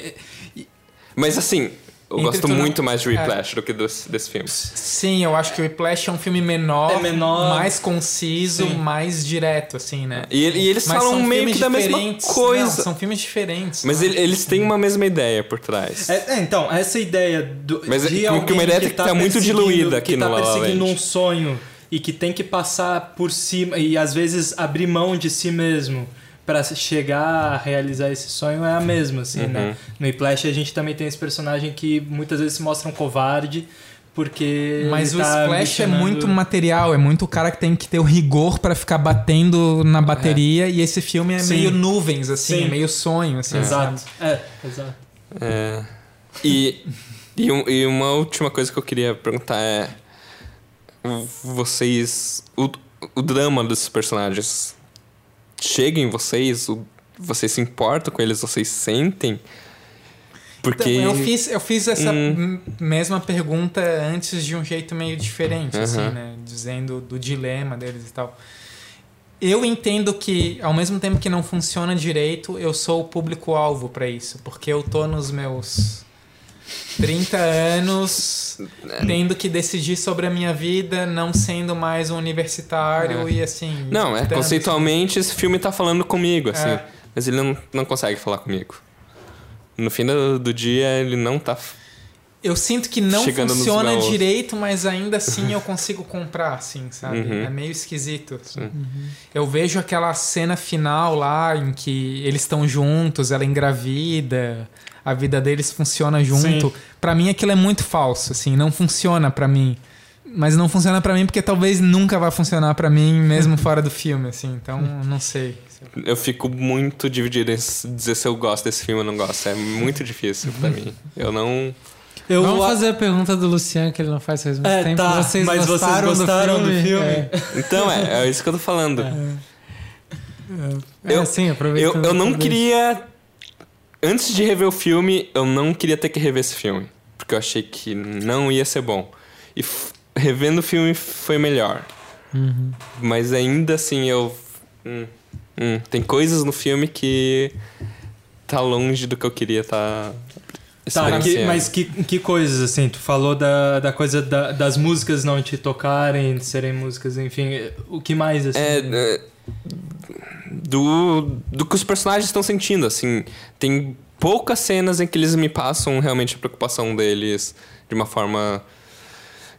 Mas assim, eu Entre gosto muito mais de é. Whiplash do que desse, desse filme. Sim, eu acho que o Whiplash é um filme menor, É menor. mais conciso, Sim. mais direto, assim, né? E, e eles Mas falam meio que da mesma coisa. Não, são filmes diferentes. Mas né? ele- eles têm uma mesma ideia por trás. É, é, então, essa ideia do, Mas é de que- alguém que uma ideia que tá muito perseguindo- diluída aqui que tá no La La perseguindo Land. um sonho e que tem que passar por cima e às vezes abrir mão de si mesmo pra chegar a realizar esse sonho é a mesma, assim, Uhum. né? No Whiplash a gente também tem esse personagem que muitas vezes se mostra um covarde porque Mas ele o tá Splash é ambicionando- muito material, é muito o cara que tem que ter o rigor pra ficar batendo na bateria e esse filme é Sim. meio nuvens, assim, Sim. é meio sonho, assim. Exato. sabe? É, exato. É. E, e, um- e uma última coisa que eu queria perguntar é. Vocês. O, o drama desses personagens chega em vocês? O- vocês se importam com eles? Vocês sentem? Porque. Então, eu fiz, eu fiz essa Hum. mesma pergunta antes de um jeito meio diferente, assim, Aham. né? Dizendo do dilema deles e tal. Eu entendo que, ao mesmo tempo que não funciona direito, eu sou o público-alvo pra isso. Porque eu tô nos meus 30 anos tendo que decidir sobre a minha vida, não sendo mais um universitário É. e assim. Não, é tanto- conceitualmente esse filme tá falando comigo, assim. É. Mas ele não, não consegue falar comigo. No fim do, do dia, ele não tá. Eu sinto que não funciona direito, mas ainda assim eu consigo comprar, assim, sabe? Uhum. É meio esquisito. assim. Sim. Eu vejo aquela cena final lá em que eles estão juntos, ela engravida, a vida deles funciona junto. Sim. Pra mim aquilo é muito falso, assim, não funciona pra mim. Mas não funciona pra mim porque talvez nunca vai funcionar pra mim, mesmo fora do filme, assim. Então, não sei. Eu fico muito dividido em dizer se eu gosto desse filme ou não gosto. É muito difícil pra mim. Eu não. Eu Vamos a- fazer a pergunta do Luciano, que ele não faz faz muito É, tempo. tá, vocês mas vocês gostaram, gostaram do do filme? filme? É, Então, é, é isso que eu tô falando. é, Eu- sim, Eu, aproveitando. eu não tudo isso. queria. Antes de rever o filme, eu não queria ter que rever esse filme. Porque eu achei que não ia ser bom. E revendo o filme foi melhor. Uhum. Mas ainda assim eu. hum, hum, tem coisas no filme que. tá longe do que eu queria tá. Tá, que- mas que, que coisas, assim? Tu falou da, da coisa da- das músicas não te tocarem, de serem músicas, enfim. O que mais, assim? É, é, do, do que os personagens estão sentindo, assim. Tem poucas cenas em que eles me passam realmente a preocupação deles de uma forma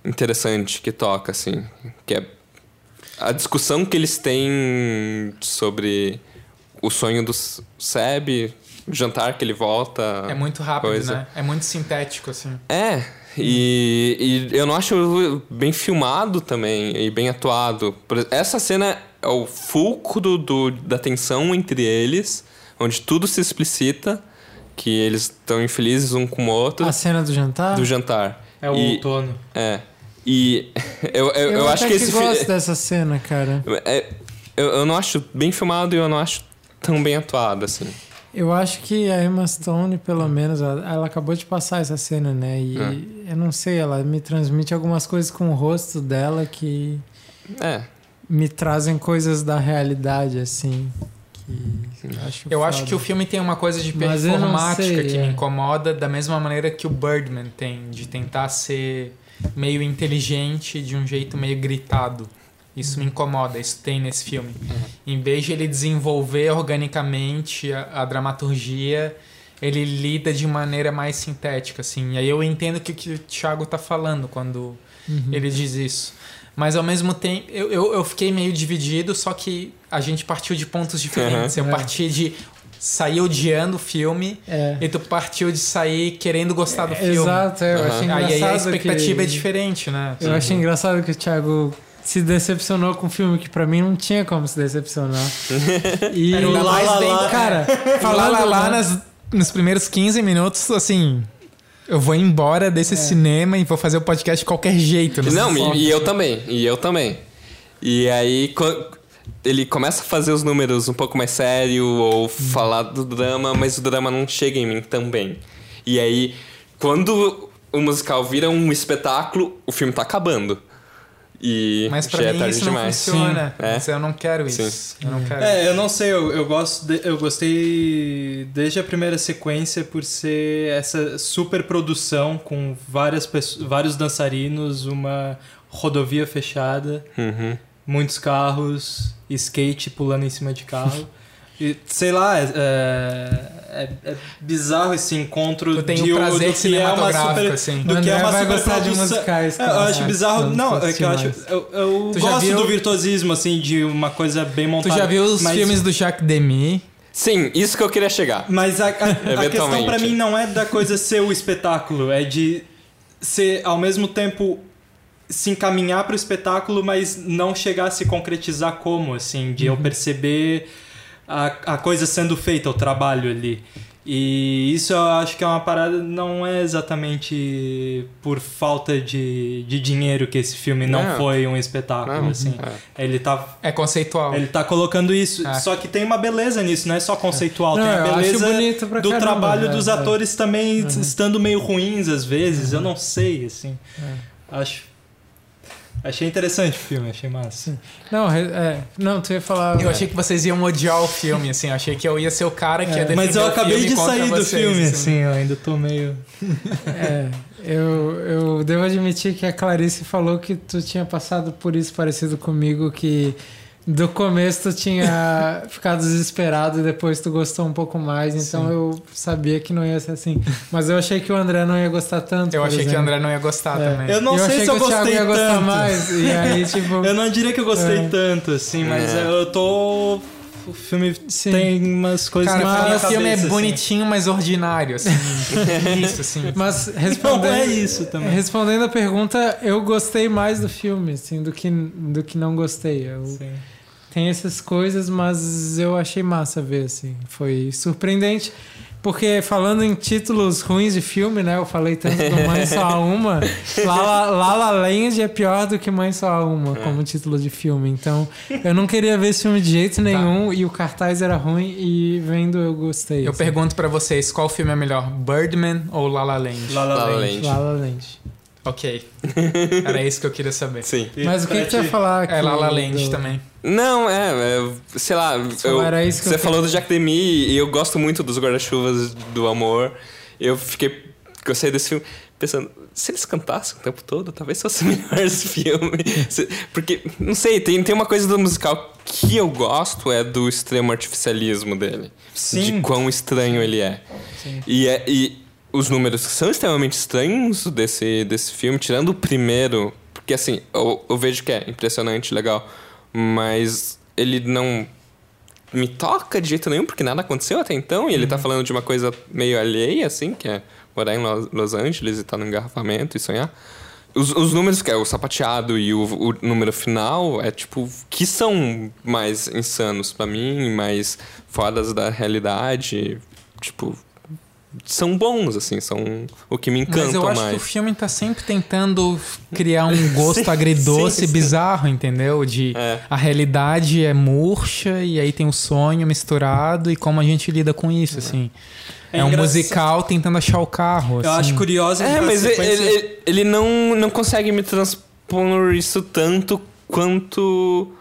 interessante, que toca, assim. Que é a discussão que eles têm sobre o sonho do Seb, o jantar que ele volta. É muito rápido, coisa. né? É muito sintético, assim. É, e, e eu não acho bem filmado também e bem atuado. Essa cena é o fulcro do, da tensão entre eles, onde tudo se explicita, que eles estão infelizes um com o outro, A cena do jantar? do jantar. É o E- outono. É. E eu, eu, eu, acho até que esse fi- gosto dessa cena, cara. é, eu, eu não acho bem filmado e eu não acho tão bem atuado, assim. Eu acho que a Emma Stone, pelo menos, ela, ela acabou de passar essa cena, né? E É. eu não sei, ela me transmite algumas coisas com o rosto dela que É. me trazem coisas da realidade, assim. Que acho Eu acho que o filme tem uma coisa de eu performática sei, que é. me incomoda, da mesma maneira que o Birdman tem, de tentar ser meio inteligente de um jeito meio gritado. Isso me incomoda, isso tem nesse filme. Em vez de ele desenvolver organicamente a, a dramaturgia, ele lida de maneira mais sintética, assim. E aí eu entendo o que, que o Thiago tá falando quando Uhum. ele diz isso. Mas ao mesmo tempo, eu, eu, eu fiquei meio dividido, só que a gente partiu de pontos diferentes. Eu É. parti de sair odiando o filme É. e tu partiu de sair querendo gostar do É, filme. Exato, é, eu Aham. achei Aí, engraçado aí a expectativa que... é diferente, né? Eu achei engraçado que o Thiago se decepcionou com um filme que pra mim não tinha como se decepcionar. E Era o Lá, mais lá, bem- lá. cara, Lá, falando lá, lá, né? nas- nos primeiros 15 minutos, assim, eu vou embora desse É. cinema e vou fazer o podcast de qualquer jeito. Não, sei. e, e eu também. E eu também. E aí, ele começa a fazer os números um pouco mais sério ou falar do drama, mas o drama não chega em mim também. E aí, quando o musical vira um espetáculo, o filme tá acabando. E Mas já pra é mim tarde isso não demais. funciona. Sim. É. Mas Eu não quero isso. Eu não quero. É, eu não sei, eu, eu gosto, de- eu gostei desde a primeira sequência por ser essa super produção com várias vários dançarinos, uma rodovia fechada, Uhum. muitos carros, skate pulando em cima de carro. E, sei lá, é, é- é bizarro esse encontro Tu de o prazer do que é uma cinematográfico, super, assim. do O que é uma super gostar de produção. musicais, É, eu acho bizarro. Não, é que eu acho. Eu, eu Tu gosto viu- do virtuosismo, assim, de uma coisa bem Tu montada. já viu os mas- filmes do Jacques Demy? Sim, isso que eu queria chegar. Mas a, a- a questão pra mim não é da coisa ser o espetáculo, é de ser ao mesmo tempo se encaminhar pro espetáculo, mas não chegar a se concretizar como, assim, de eu perceber a, a coisa sendo feita, o trabalho ali. E isso eu acho que é uma parada, não é exatamente por falta de, de dinheiro que esse filme não, Não. foi um espetáculo, Não. assim. Ele tá É conceitual. ele tá colocando isso. Ah. Só que tem uma beleza nisso, não é só conceitual. Não, tem eu a acho beleza bonito pra do caramba, trabalho é, dos é. atores também estando meio ruins às vezes. Eu não sei, assim. É. Acho. Achei interessante o filme, achei massa. Não, re- é, não, tu ia falar. Eu achei que vocês iam odiar o filme, assim. Eu achei que eu ia ser o cara que ia defender Mas eu acabei de sair do vocês, filme, assim, eu ainda tô meio. É, eu, eu devo admitir que a Clarice falou que tu tinha passado por isso parecido comigo, que do começo tu tinha ficado desesperado e depois tu gostou um pouco mais, então Sim. eu sabia que não ia ser assim. Mas eu achei que o André não ia gostar tanto. Eu por achei que o exemplo. André não ia gostar É. também. Eu não E sei achei se eu gostei ia gostar tanto. mais. E aí, tipo. Eu não diria que eu gostei É. tanto, assim, mas É. eu tô. O filme Sim. tem umas coisas Cara, mim minha o filme é cabeça, assim. bonitinho, mas ordinário, assim. isso, assim. Mas Não respondendo, é isso também. respondendo a pergunta, eu gostei mais do filme, assim, do que, do que não gostei. Eu, Sim. Tem essas coisas, mas eu achei massa ver, assim. Foi surpreendente. Porque falando em títulos ruins de filme, né? Eu falei tanto do Mãe Só Há Uma. La La, La La Land é pior do que Mãe Só Há Uma, como título de filme. Então, eu não queria ver esse filme de jeito nenhum. E o cartaz era ruim e vendo eu gostei. Eu assim. pergunto pra vocês, qual filme é melhor, Birdman ou La La Land? La La La La Land. Land. La La Land. Ok. Era isso que eu queria saber. Sim. Mas o que, tu ia falar aqui? É La La Land do- também. Não, é, é, sei lá, eu- era isso que você eu falou do Jack Demi e eu gosto muito dos guarda-chuvas do amor. Eu fiquei gostei desse filme pensando, se eles cantassem o tempo todo, talvez fosse melhor esse filme. Porque, não sei, tem, tem uma coisa do musical que eu gosto, é do extremo artificialismo dele. Sim. De quão estranho ele é. Sim. E, é, e os números são extremamente estranhos desse, desse filme, tirando o primeiro, porque assim, eu, eu vejo que é impressionante, legal, mas ele não me toca de jeito nenhum, porque nada aconteceu até então, e ele tá falando de uma coisa meio alheia, assim, que é morar em Los, Angeles e tá no engarrafamento e sonhar. Os, os números, que é o sapateado e o, o número final, é tipo, que são mais insanos pra mim, mais fodas da realidade, tipo, são bons, assim, são o que me encanta Mas eu acho mais. que o filme tá sempre tentando criar um gosto Sim, agridoce sim, sim. bizarro, entendeu? De É. a realidade é murcha e aí tem o sonho misturado e como a gente lida com isso, assim. É É, um musical tentando achar o carro. Eu assim. acho curioso É, mas ele, ele, ele não, não consegue me transpor isso tanto quanto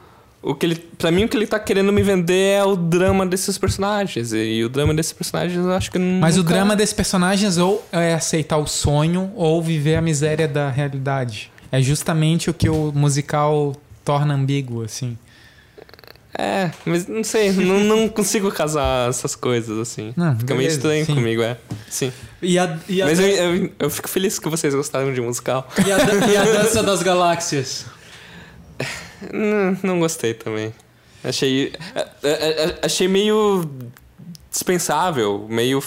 o que ele. Pra mim, o que ele tá querendo me vender é o drama desses personagens. E, o drama desses personagens eu acho que não. Mas o drama desses personagens ou é aceitar o sonho ou viver a miséria da realidade. É justamente o que o musical torna ambíguo, assim. É, mas não sei, não, não consigo casar essas coisas assim. Não, Fica meio beleza, estranho sim. comigo, é. Sim. E a, e a Mas eu, dan- eu, eu fico feliz que vocês gostaram de musical. e a e a dança das galáxias. Não, não gostei também. Achei. a- a- a- Achei meio dispensável, meio.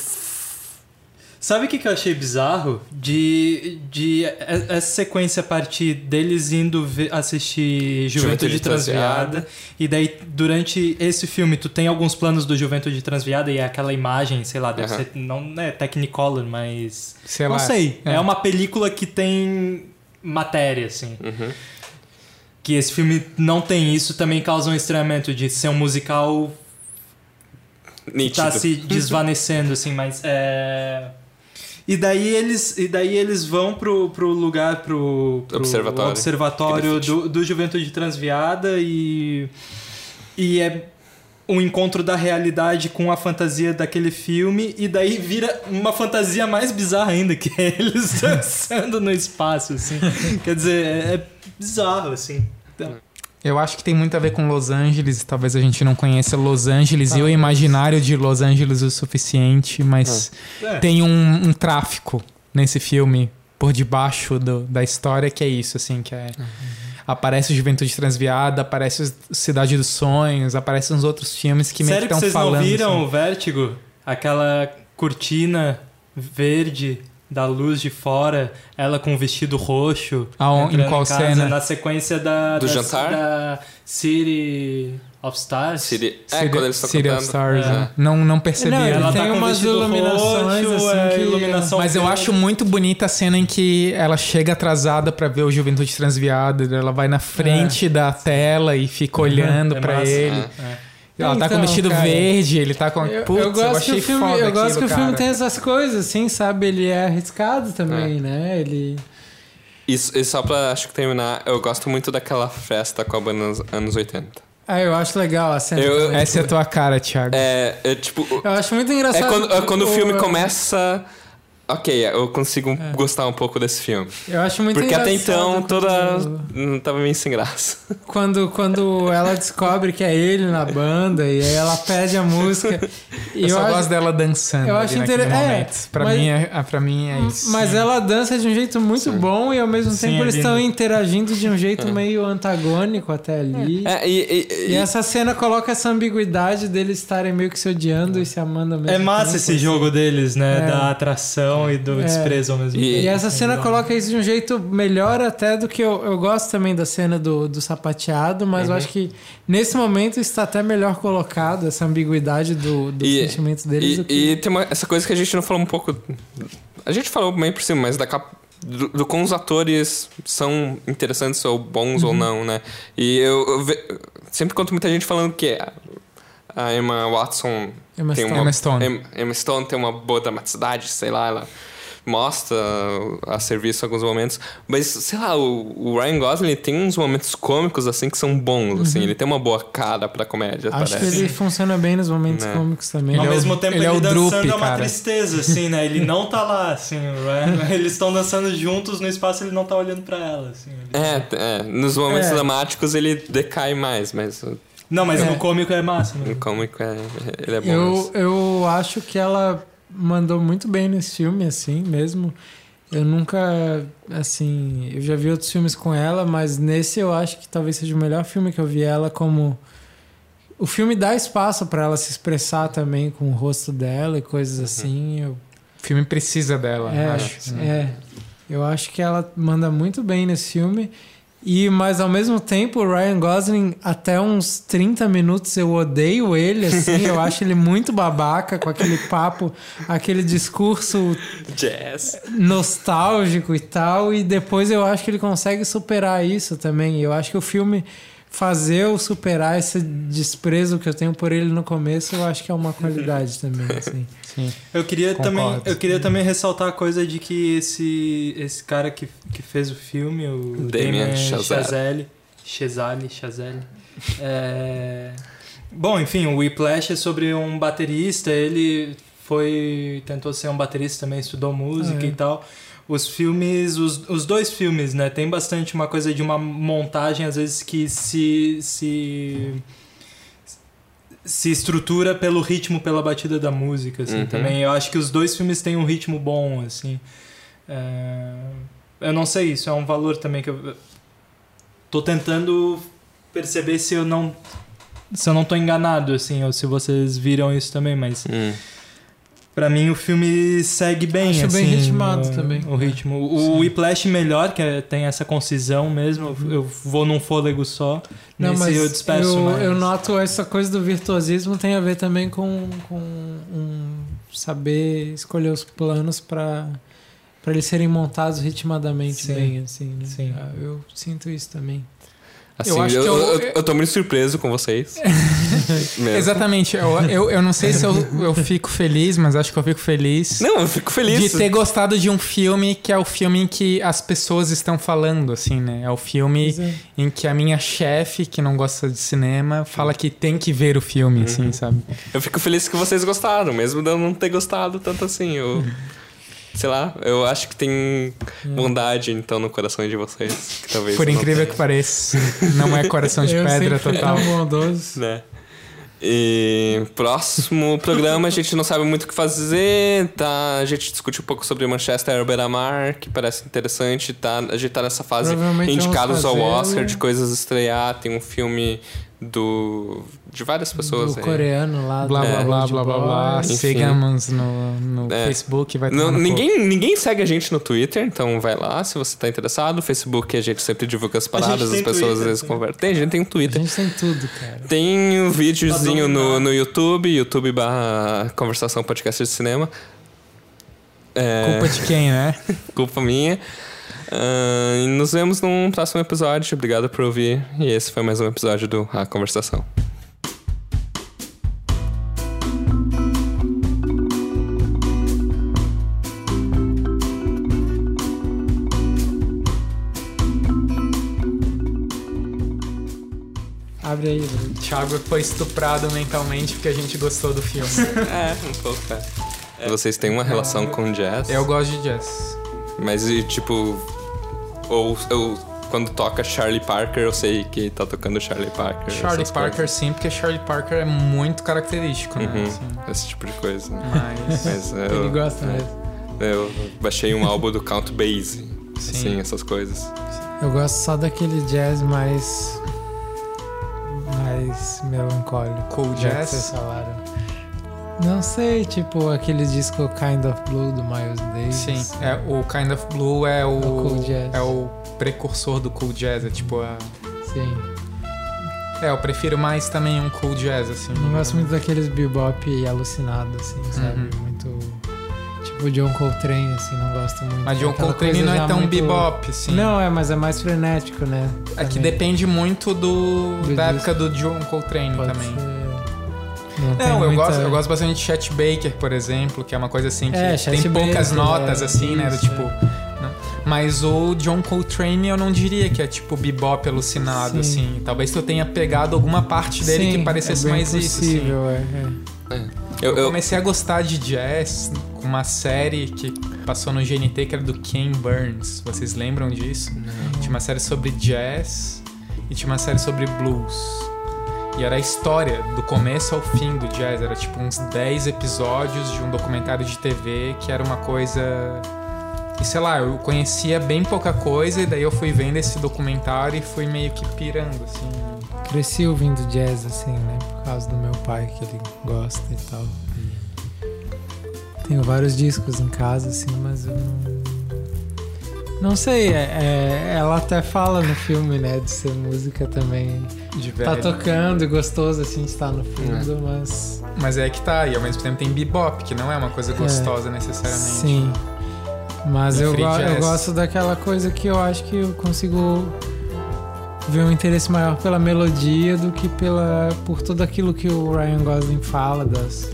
Sabe o que, que eu achei bizarro? De, de essa sequência a partir deles indo ver- assistir Juventude, Juventude Transviada. Transviada. E daí, durante esse filme, tu tem alguns planos do Juventude Transviada e é aquela imagem, sei lá, deve Aham. ser. Não é Technicolor, mas. Sei não lá. sei. É. É. uma película que tem matéria, assim. Uhum. Que esse filme não tem isso, também causa um estranhamento de ser um musical que Nítido. tá se desvanecendo, assim, mas é. E daí eles, e daí eles vão pro, pro lugar, pro, pro Observatório. observatório do, do Juventude Transviada e. E é um encontro da realidade com a fantasia daquele filme, e daí vira uma fantasia mais bizarra ainda, que é eles dançando no espaço, assim. Quer dizer, é, é bizarro, assim. Eu acho que tem muito a ver com Los Angeles. Talvez a gente não conheça Los Angeles e o imaginário de Los Angeles o suficiente, mas É. tem um, um tráfico nesse filme por debaixo do- da história que é isso, assim, que é... Aparece o Juventude Transviada, aparece Cidade dos Sonhos, aparecem uns outros filmes que meio Sério que que estão vocês falando. não viram assim. o Vértigo? Aquela cortina verde da luz de fora, ela com o vestido roxo. Aon- em qual casa, cena? Na sequência da, Do da, jantar? da City of Stars. City, é, City- quando eles estão City of. Stars, É. né? Não, não percebi. Não, Ela tem tá umas iluminações, roxo, assim, é, que- iluminação Mas eu acho muito bonita a cena em que ela chega atrasada pra ver o Juventude Transviada. Ela vai na frente da tela e fica olhando É pra massa. ele. É. Ela tá com Então, vestido cara, verde, ele tá com. Eu, Putz, eu gosto achei que o filme, foda eu gosto aquilo, que o filme tem essas coisas, assim, sabe? Ele é arriscado também, né? Ele. Isso, e só pra acho que terminar, eu gosto muito daquela festa com a banda nos anos 80. Ah, eu acho legal a cena. Eu-. Essa é a tua cara, Thiago. É, é tipo. Eu acho muito engraçado. É quando, é quando o filme eu- começa. Ok, eu consigo gostar um pouco desse filme. Eu acho muito Porque até então toda. quando- Não tava meio sem graça. Quando, quando ela descobre que é ele na banda e aí ela pede a música. E eu, só acho- gosto dela dançando. eu ali acho naquele inter- é. Pra, mas- mim é, ah, pra mim é isso. Mas ela dança de um jeito muito bom e ao mesmo Sim, tempo é eles estão interagindo de um jeito meio antagônico até ali. É, e, e- E e- essa cena coloca essa ambiguidade deles estarem meio que se odiando e se amando mesmo É massa tempo, esse assim. jogo deles, né? É. Da atração e do É. desprezo ao mesmo E- tempo. E essa Assim, cena coloca isso de um jeito melhor até do que eu, eu gosto também da cena do, do sapateado, mas eu acho que nesse momento está até melhor colocado essa ambiguidade do, dos E- sentimentos deles. E, do que- e tem uma, essa coisa que a gente não falou um pouco. A gente falou meio por cima, mas da cap, do, do como os atores são interessantes ou bons Uhum. ou não, né? E eu, eu ve- sempre conto muita gente falando que a Emma Watson Emma tem Stone. uma Emma Stone. Emma, Emma Stone tem uma boa dramaticidade, sei lá, ela. mostra a serviço em alguns momentos. Mas, sei lá, o, o Ryan Gosling tem uns momentos cômicos, assim, que são bons, assim. Ele tem uma boa cara pra comédia, Acho parece. que ele funciona bem nos momentos Né. cômicos também. Ao Ele é o- mesmo tempo, ele ele, é o dançando Drupi, é uma cara. tristeza, assim, né? Ele não tá lá, assim, o Ryan- eles estão dançando juntos no espaço, ele não tá olhando pra ela, assim. ele- É, é, nos momentos É. dramáticos ele decai mais, mas Não, mas É. no cômico é massa, né? no cômico é, ele é bom. Eu, eu acho que ela mandou muito bem nesse filme, assim, mesmo. Eu nunca, assim, eu já vi outros filmes com ela, mas nesse eu acho que talvez seja o melhor filme que eu vi ela como o filme dá espaço pra ela se expressar também com o rosto dela e coisas assim. Eu, O filme precisa dela, é, acho. é, eu acho que ela manda muito bem nesse filme. E, mas ao mesmo tempo, o Ryan Gosling, até uns 30 minutos eu odeio ele, assim, eu acho ele muito babaca com aquele papo, aquele discurso Jazz. nostálgico e tal, e depois eu acho que ele consegue superar isso também. Eu acho que o filme fazer eu superar esse desprezo que eu tenho por ele no começo, eu acho que é uma qualidade também, assim. Sim. Eu queria, Concordo. também, eu queria também ressaltar a coisa de que esse, esse cara que, que fez o filme, o Damien. Chazelle, Chazelle, Chazelle, é... Bom, enfim, o Whiplash é sobre um baterista, ele foi tentou ser um baterista também, estudou música É. e tal. Os filmes, os, os dois filmes, né, tem bastante uma coisa de uma montagem às vezes que se se se estrutura pelo ritmo, pela batida da música, assim, Uhum. também. Eu acho que os dois filmes têm um ritmo bom, assim. É, Eu não sei, isso é um valor também que eu tô tentando perceber se eu não se eu não tô enganado, assim, ou se vocês viram isso também, mas Hum. Pra mim o filme segue bem, Acho assim. bem ritmado o, também. O ritmo. O Whiplash melhor, que é- tem essa concisão mesmo. Eu vou num fôlego só. Não, Nesse mas eu despeço eu, mais. eu noto essa coisa do virtuosismo tem a ver também com, com um saber escolher os planos para para eles serem montados ritmadamente Sim. bem, assim, né? Sim. Ah, Eu sinto isso também. Assim, Eu eu, acho que eu, eu- eu- eu tô muito surpreso com vocês. Mesmo. Exatamente. Eu, eu, eu não sei se eu, eu fico feliz, mas acho que eu fico feliz. Não, eu fico feliz. De ter gostado de um filme que é o filme em que as pessoas estão falando, assim, né? É o filme é. em que a minha chefe, que não gosta de cinema, fala que tem que ver o filme, assim, sabe? Eu fico feliz que vocês gostaram, mesmo de eu não ter gostado tanto assim. Eu, sei lá, eu acho que tem bondade então no coração de vocês. Que talvez Por incrível que pareça. Não é coração de eu pedra fui total. tão bondoso. Né? E próximo programa a gente não sabe muito o que fazer, tá? A gente discute um pouco sobre Manchester Beira-Mar, que parece interessante, tá? A gente tá nessa fase indicados ao. Oscar de coisas a estrear, tem um filme do de várias pessoas do aí. coreano lá. Blá, do blá, blá, blá, blá, blá. Sigamos no, no É. Facebook, vai Não, no ninguém, ninguém segue a gente no Twitter, então vai lá se você tá interessado. No Facebook a gente sempre divulga as paradas, as pessoas Twitter, às vezes sim. conversam. Tem, a gente tem um A Twitter. gente tem tudo, cara. Tem um videozinho Tá no, dominado. no YouTube, YouTube barra conversação podcast de cinema. É, Culpa de quem, né? culpa minha. Ah, e nos vemos num próximo episódio. Obrigado por ouvir. E esse foi mais um episódio do A Conversação. Abre aí, Bruno. Thiago foi estuprado mentalmente porque a gente gostou do filme. É, um pouco, é. Vocês têm uma relação com jazz? Eu gosto de jazz. Mas e tipo. Ou eu. Quando toca Charlie Parker, eu sei que tá tocando Charlie Parker. Charlie Parker sim, porque Charlie Parker é muito característico, né? Uhum. Assim, coisas. Esse tipo de coisa. mas. Mas Ele eu, gosta mesmo. eu baixei um álbum do Count Basie. Sim. Assim, essas coisas. Eu gosto só daquele jazz mais. mais melancólico. Cool jazz? Não sei, tipo aquele disco Kind of Blue do Miles Davis. Sim, é, o Kind of Blue é o, É o cool é o precursor do cool jazz, é tipo a... Sim. É, eu prefiro mais também um cool jazz, assim. Não gosto muito daqueles bebop alucinado, assim, sabe? Uhum. Muito. Tipo John Coltrane, assim, não gosto muito. Mas John Coltrane não é tão muito- bebop, assim. Não, é, mas é mais frenético, né? É que Também. depende muito do, Do da disco. época do John Coltrane Pode também. ser. Não, Não, eu, muita- gosto, eu gosto bastante de Chet Baker, por exemplo, que é uma coisa assim que É, tem Chet poucas Baker, notas, é, assim, né? Do isso, tipo. não. Mas o John Coltrane eu não diria que é tipo bebop alucinado, Sim. assim. Talvez tu tenha pegado alguma parte dele Sim, que parecesse é mais isso. Assim. possível, é, é. Eu, Eu eu, comecei a gostar de jazz com uma série que passou no GNT que era do Ken Burns. Vocês lembram disso? Tinha uma série sobre jazz e tinha uma série sobre blues. E era a história do começo ao fim do jazz. Era tipo uns 10 episódios de um documentário de TV que era uma coisa. E sei lá, eu conhecia bem pouca coisa e daí eu fui vendo esse documentário e fui meio que pirando, assim. Cresci ouvindo jazz, assim, né? Por causa do meu pai, que ele gosta e tal. E Tenho vários discos em casa, assim, mas eu não. Não sei, é- é- ela até fala no filme, né, de ser música também. De Tá velho. tocando e gostoso, assim, de estar no fundo, mas. Mas é que tá, e ao mesmo tempo tem bebop, que não é uma coisa gostosa necessariamente. Sim. Mas eu, go- eu jazz. gosto daquela coisa que eu acho que eu consigo ver um interesse maior pela melodia do que pela por tudo aquilo que o Ryan Gosling fala das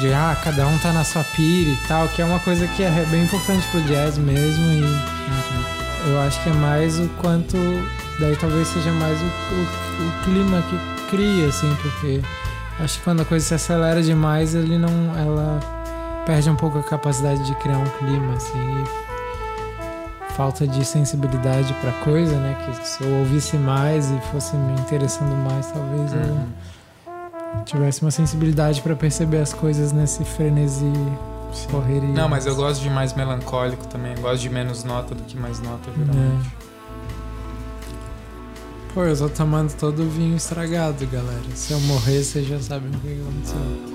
de ah, cada um tá na sua pira e tal, que é uma coisa que é bem importante pro jazz mesmo e Uhum. eu acho que é mais o quanto daí talvez seja mais o, o, o clima que cria assim, porque acho que quando a coisa se acelera demais, ele não ela perde um pouco a capacidade de criar um clima assim e falta de sensibilidade pra coisa, né, que se eu ouvisse mais e fosse me interessando mais, talvez Uhum. eu tivesse uma sensibilidade pra perceber as coisas nesse frenesi Sim. correria. Não, mas eu gosto de mais melancólico também. Eu gosto de menos nota do que mais nota, geralmente. Pô, eu tô tomando todo o vinho estragado, galera. Se eu morrer, vocês já sabem o que aconteceu.